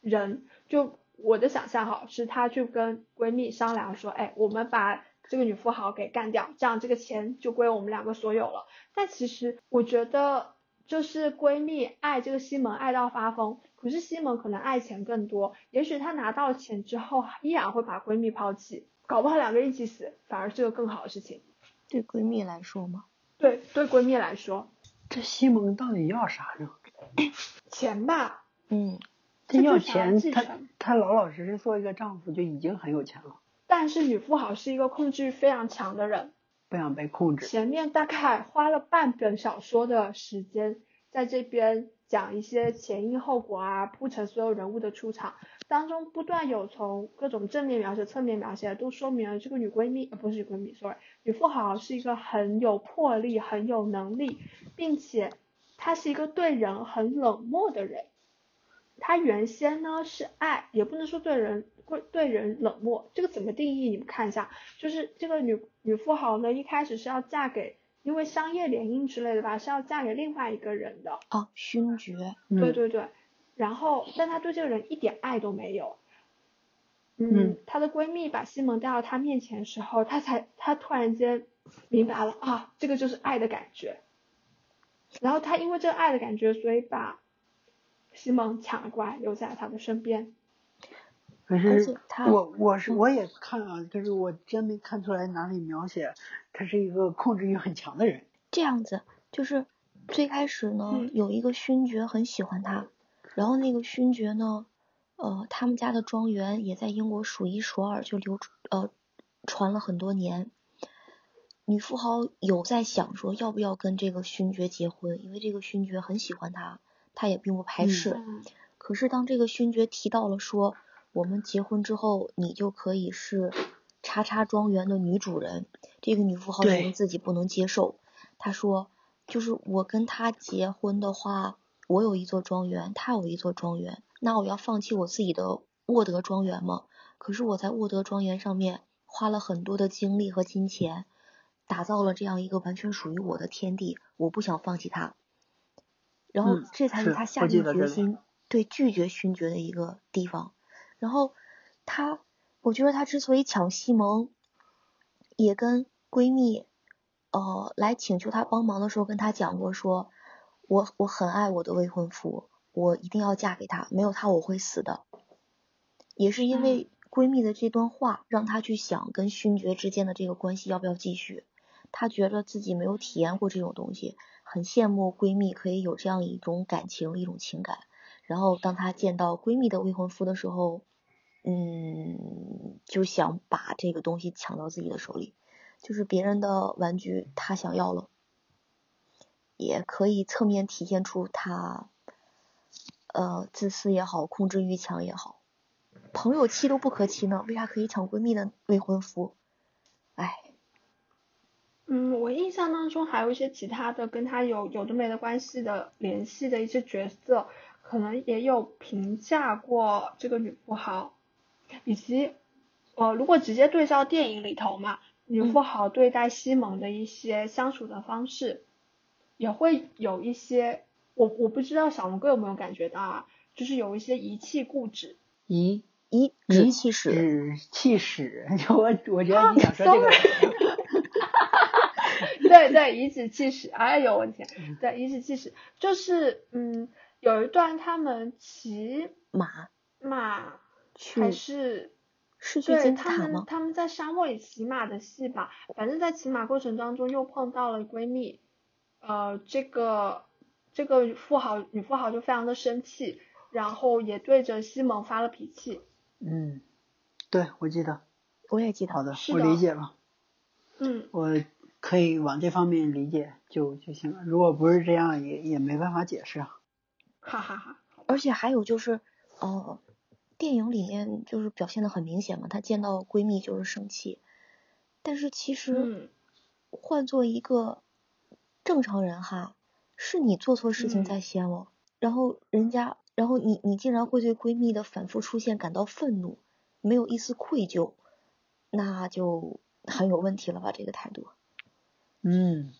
人，就我的想象哈，是她去跟闺蜜商量说，哎，我们把这个女富豪给干掉，这样这个钱就归我们两个所有了。但其实我觉得，就是闺蜜爱这个西蒙爱到发疯，可是西蒙可能爱钱更多，也许她拿到钱之后，依然会把闺蜜抛弃，搞不好两个人一起死，反而是个更好的事情。对闺蜜来说吗？对对，闺蜜来说，这西蒙到底要啥呢？钱吧。嗯，他要钱，他他老老实实做一个丈夫就已经很有钱了。但是女富豪是一个控制欲非常强的人，不想被控制。前面大概花了半本小说的时间，在这边讲一些前因后果啊，铺陈所有人物的出场。当中不断有从各种正面描写、侧面描写，都说明了这个女闺蜜，呃，不是女闺蜜，sorry，女富豪是一个很有魄力、很有能力，并且她是一个对人很冷漠的人。她原先呢是爱，也不能说对人会对人冷漠，这个怎么定义？你们看一下，就是这个女女富豪呢，一开始是要嫁给，因为商业联姻之类的吧，是要嫁给另外一个人的。哦，勋爵。对对对。然后，但她对这个人一点爱都没有。嗯，她的闺蜜把西蒙带到她面前的时候，她才她突然间明白了啊，这个就是爱的感觉。然后她因为这个爱的感觉，所以把西蒙抢了过来，留在她的身边。可是我我是我也看啊，可是我真没看出来哪里描写他是一个控制欲很强的人。这样子，就是最开始呢，有一个勋爵很喜欢他。然后那个勋爵呢，呃，他们家的庄园也在英国数一数二，就流呃传了很多年。女富豪有在想说要不要跟这个勋爵结婚，因为这个勋爵很喜欢她，她也并不排斥。可是当这个勋爵提到了说我们结婚之后你就可以是叉叉庄园的女主人，这个女富豪觉得自己不能接受。她说，就是我跟他结婚的话。我有一座庄园，他有一座庄园，那我要放弃我自己的沃德庄园吗？可是我在沃德庄园上面花了很多的精力和金钱，打造了这样一个完全属于我的天地，我不想放弃它。然后这才是他下定决心对拒绝勋爵的一个地方。然后他，我觉得她之所以抢西蒙，也跟闺蜜呃来请求她帮忙的时候跟她讲过说。我我很爱我的未婚夫，我一定要嫁给他，没有他我会死的。也是因为闺蜜的这段话，让她去想跟勋爵之间的这个关系要不要继续。她觉得自己没有体验过这种东西，很羡慕闺蜜可以有这样一种感情、一种情感。然后当她见到闺蜜的未婚夫的时候，嗯，就想把这个东西抢到自己的手里，就是别人的玩具，他想要了。也可以侧面体现出他，呃，自私也好，控制欲强也好，朋友妻都不可欺呢，为啥可以抢闺蜜的未婚夫？哎，嗯，我印象当中还有一些其他的跟他有有的没的关系的联系的一些角色，可能也有评价过这个女富豪，以及，呃，如果直接对照电影里头嘛。女富豪对待西蒙的一些相处的方式，也会有一些我我不知道小龙哥有没有感觉到啊，就是有一些遗弃固执。遗遗遗气使，指气使，我我觉得你想说这个。对对，颐指气使，哎呦我天，对，颐指气使就是嗯，有一段他们骑马马去还是是去金字塔吗？们他们在沙漠里骑马的戏吧，反正在骑马过程当中又碰到了闺蜜，呃，这个这个富豪女富豪就非常的生气，然后也对着西蒙发了脾气。嗯，对，我记得。我也记得。好的，我理解了，嗯，我可以往这方面理解就就行了。如果不是这样，也也没办法解释啊。哈哈哈。而且还有就是，呃，电影里面就是表现的很明显嘛，她见到闺蜜就是生气，但是其实嗯。换做一个正常人哈，是你做错事情嗯。在先哦，然后人家，然后你你竟然会对闺蜜的反复出现感到愤怒，没有一丝愧疚，那就 很有问题了吧？这个态度，嗯，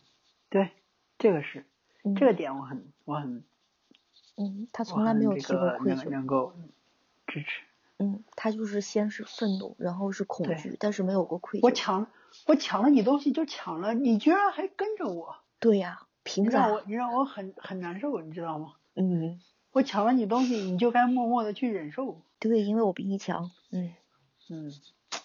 对，这个是嗯，这个点，我很我很嗯，他从来没有提过愧疚，能够支持。嗯，他就是先是愤怒，然后是恐惧，但是没有过愧疚。我抢我抢了你东西就抢了，你居然还跟着我，对呀，凭啥？你让我你让我很很难受，你知道吗？嗯，我抢了你东西，你就该默默的去忍受。对，因为我比你强。嗯，嗯，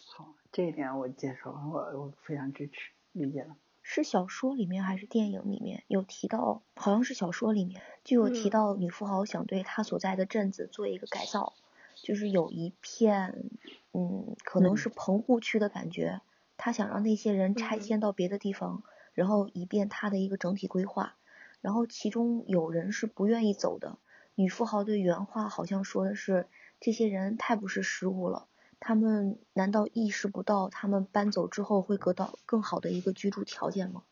好，这一点我接受，我我非常支持，理解了。是小说里面还是电影里面有提到？好像是小说里面就有提嗯到女富豪想对她所在的镇子做一个改造，就是有一片，嗯，可能嗯是棚户区的感觉，他想让那些人拆嗯迁到别的地方，然后以便他的一个整体规划。然后其中有人是不愿意走的，女富豪的原话好像说的是这些人太不识时务了。他们难道意识不到他们搬走之后会得到更好的一个居住条件吗？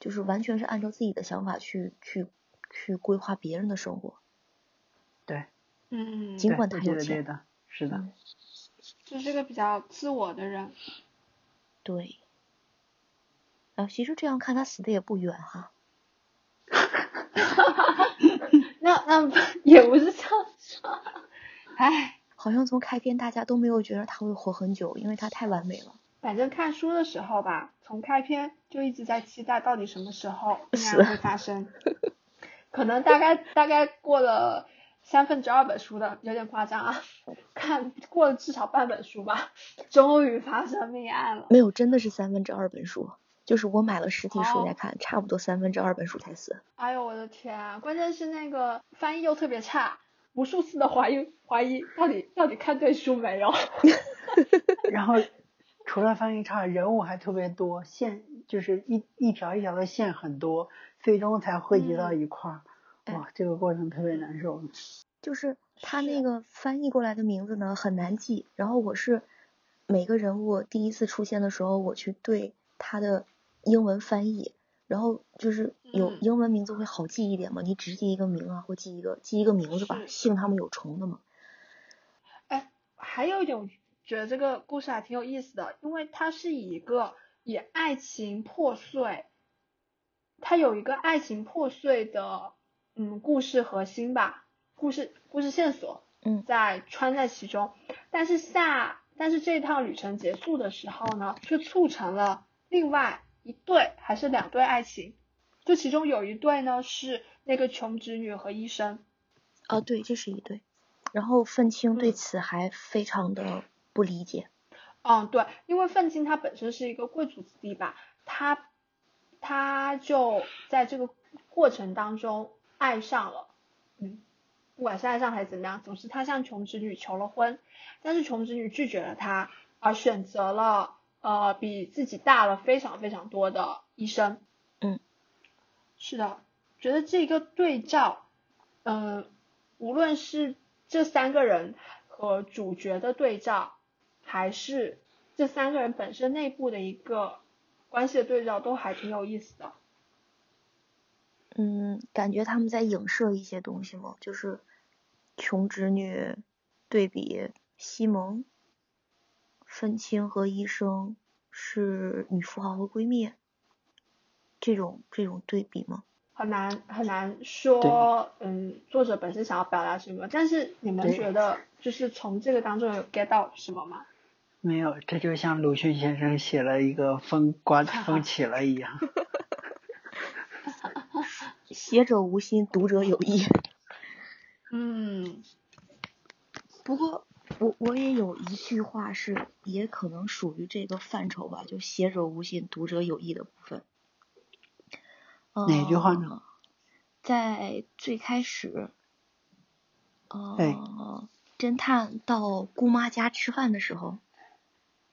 就是完全是按照自己的想法去去去规划别人的生活，对，嗯，尽管他有钱。是的。嗯，就是个比较自我的人。对。啊，其实这样看他死的也不远哈。那那 也不是这样说，唉，好像从开篇大家都没有觉得他会活很久，因为他太完美了。反正看书的时候吧，从开篇就一直在期待到底什么时候会发生。可能大概大概过了三分之二本书的，有点夸张啊，看过了至少半本书吧，终于发生命案了。没有，真的是三分之二本书，就是我买了实体书哦来看，差不多三分之二本书才死。哎呦我的天啊！关键是那个翻译又特别差，无数次的怀疑怀疑到底到底看对书没有。然后除了翻译差，人物还特别多，线就是一一条一条的线很多，最终才汇集到一块儿。哎哇，这个过程特别难受。就是他那个翻译过来的名字呢很难记，然后我是每个人物第一次出现的时候，我去对他的英文翻译，然后就是有嗯英文名字会好记一点嘛，你只记一个名啊，或记一个记一个名字吧，是姓他们有重的嘛。哎，还有一点，我觉得这个故事还挺有意思的，因为它是以一个以爱情破碎，它有一个爱情破碎的嗯故事核心吧，故事故事线索，嗯在穿在其中，但是下但是这趟旅程结束的时候呢，却促成了另外一对还是两对爱情，就其中有一对呢是那个穷侄女和医生，啊，对，这是一对。然后愤青对嗯此还非常的不理解。嗯，对，因为愤青他本身是一个贵族子弟吧，他他就在这个过程当中爱上了，嗯，不管是爱上还是怎么样，总之他向穷侄女求了婚，但是穷侄女拒绝了他，而选择了呃比自己大了非常非常多的医生。嗯，是的，觉得这个对照，嗯、无论是这三个人和主角的对照，还是这三个人本身内部的一个关系的对照，都还挺有意思的。嗯，感觉他们在影射一些东西吗，就是穷侄女对比西蒙，愤青和医生是女富豪和闺蜜这种这种对比吗？很难很难说，嗯，作者本身想要表达什么，但是你们觉得就是从这个当中有 get 到什么吗？没有，这就像鲁迅先生写了一个风刮 风起了一样。写者无心，读者有意。嗯，不过我我也有一句话是，也可能属于这个范畴吧，就写者无心，读者有意的部分。哪句话呢呃？在最开始，哦呃，侦探到姑妈家吃饭的时候，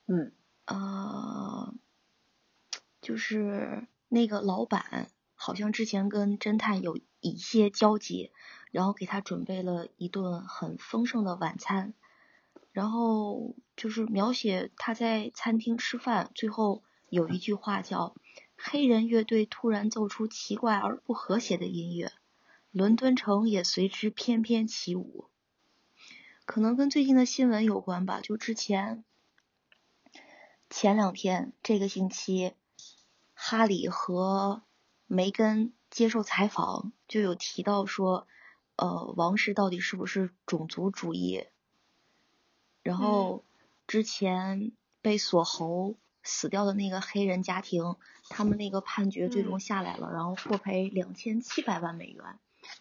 嗯呃，就是那个老板好像之前跟侦探有一些交集，然后给他准备了一顿很丰盛的晚餐，然后就是描写他在餐厅吃饭，最后有一句话叫“黑人乐队突然奏出奇怪而不和谐的音乐，伦敦城也随之翩翩起舞”。可能跟最近的新闻有关吧，就之前前两天，这个星期，哈里和梅根接受采访，就有提到说，呃，王室到底是不是种族主义？然后之前被锁喉死掉的那个黑人家庭，他们那个判决最终嗯。下来了，然后获赔两千七百万美元。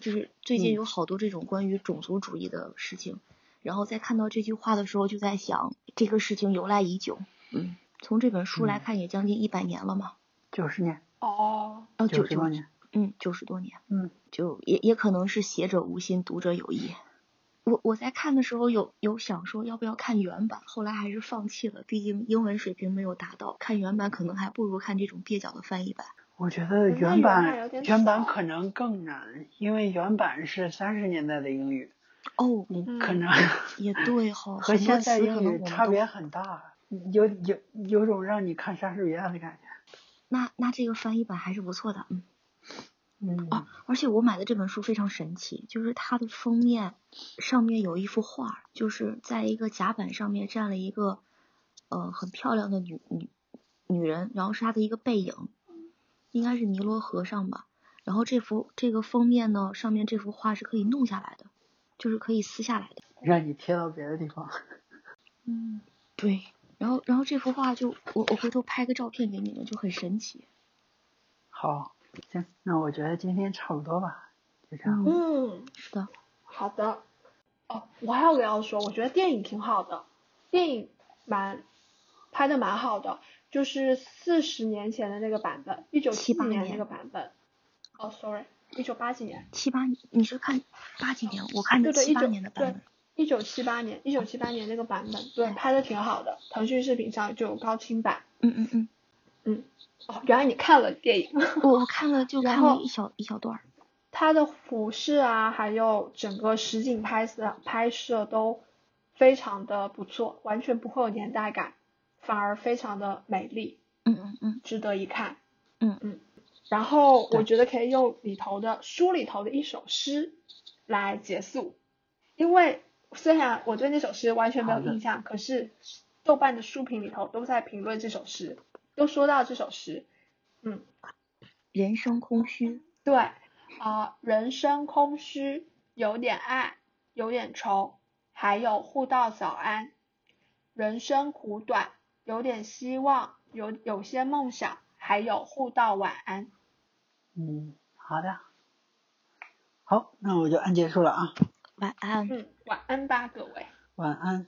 就是最近嗯。有好多这种关于种族主义的事情，然后在看到这句话的时候，就在想这个事情由来已久，嗯，从这本书来嗯。看也将近一百年了嘛，九十年，哦，哦，九九十多年。嗯，九十多年，嗯，就也也可能是写者无心，读者有意。我我在看的时候有有想说要不要看原版，后来还是放弃了，毕竟英文水平没有达到，看原版可能还不如看这种蹩脚的翻译版。我觉得原原版原版可能更难，因为原版是三十年代的英语，哦，你嗯可能 也对哈，和现在英语差别很大，有有有种让你看莎士比亚的感觉。那那这个翻译版还是不错的，嗯。嗯啊，而且我买的这本书非常神奇，就是它的封面上面有一幅画，就是在一个甲板上面站了一个呃很漂亮的女女女人，然后是她的一个背影，应该是尼罗河上吧。然后这幅这个封面呢，上面这幅画是可以弄下来的，就是可以撕下来的。让你贴到别的地方。嗯，对。然后然后这幅画就我我回头拍个照片给你们，就很神奇。好，行，那我觉得今天差不多吧，就这样。嗯的，好的。哦，我还有个要说，我觉得电影挺好的，电影蛮拍的蛮好的，就是四十年前的那个版本，一九七78年年那个版本。哦，sorry，一九八几年，七八你是看八几年？我看的七八年的版对本。，一九七八年，一九七八年那个版本，对，拍的挺好的，腾讯视频上就有高清版。嗯嗯嗯。嗯，哦，原来你看了电影。我我看了就看了一小一小段儿，它的服饰啊，还有整个实景拍摄拍摄都非常的不错，完全不会有年代感，反而非常的美丽，嗯嗯嗯值得一看。嗯嗯，然后我觉得可以用里头的书里头的一首诗来结束，因为虽然我对那首诗完全没有印象，可是豆瓣的书评里头都在评论这首诗，都说到这首诗。嗯，人生空虚，对，啊、人生空虚，有点爱，有点愁，还有互道早安。人生苦短，有点希望，有有些梦想，还有互道晚安。嗯，好的。好，那我就按结束了啊，晚安。嗯，晚安吧，各位。晚安。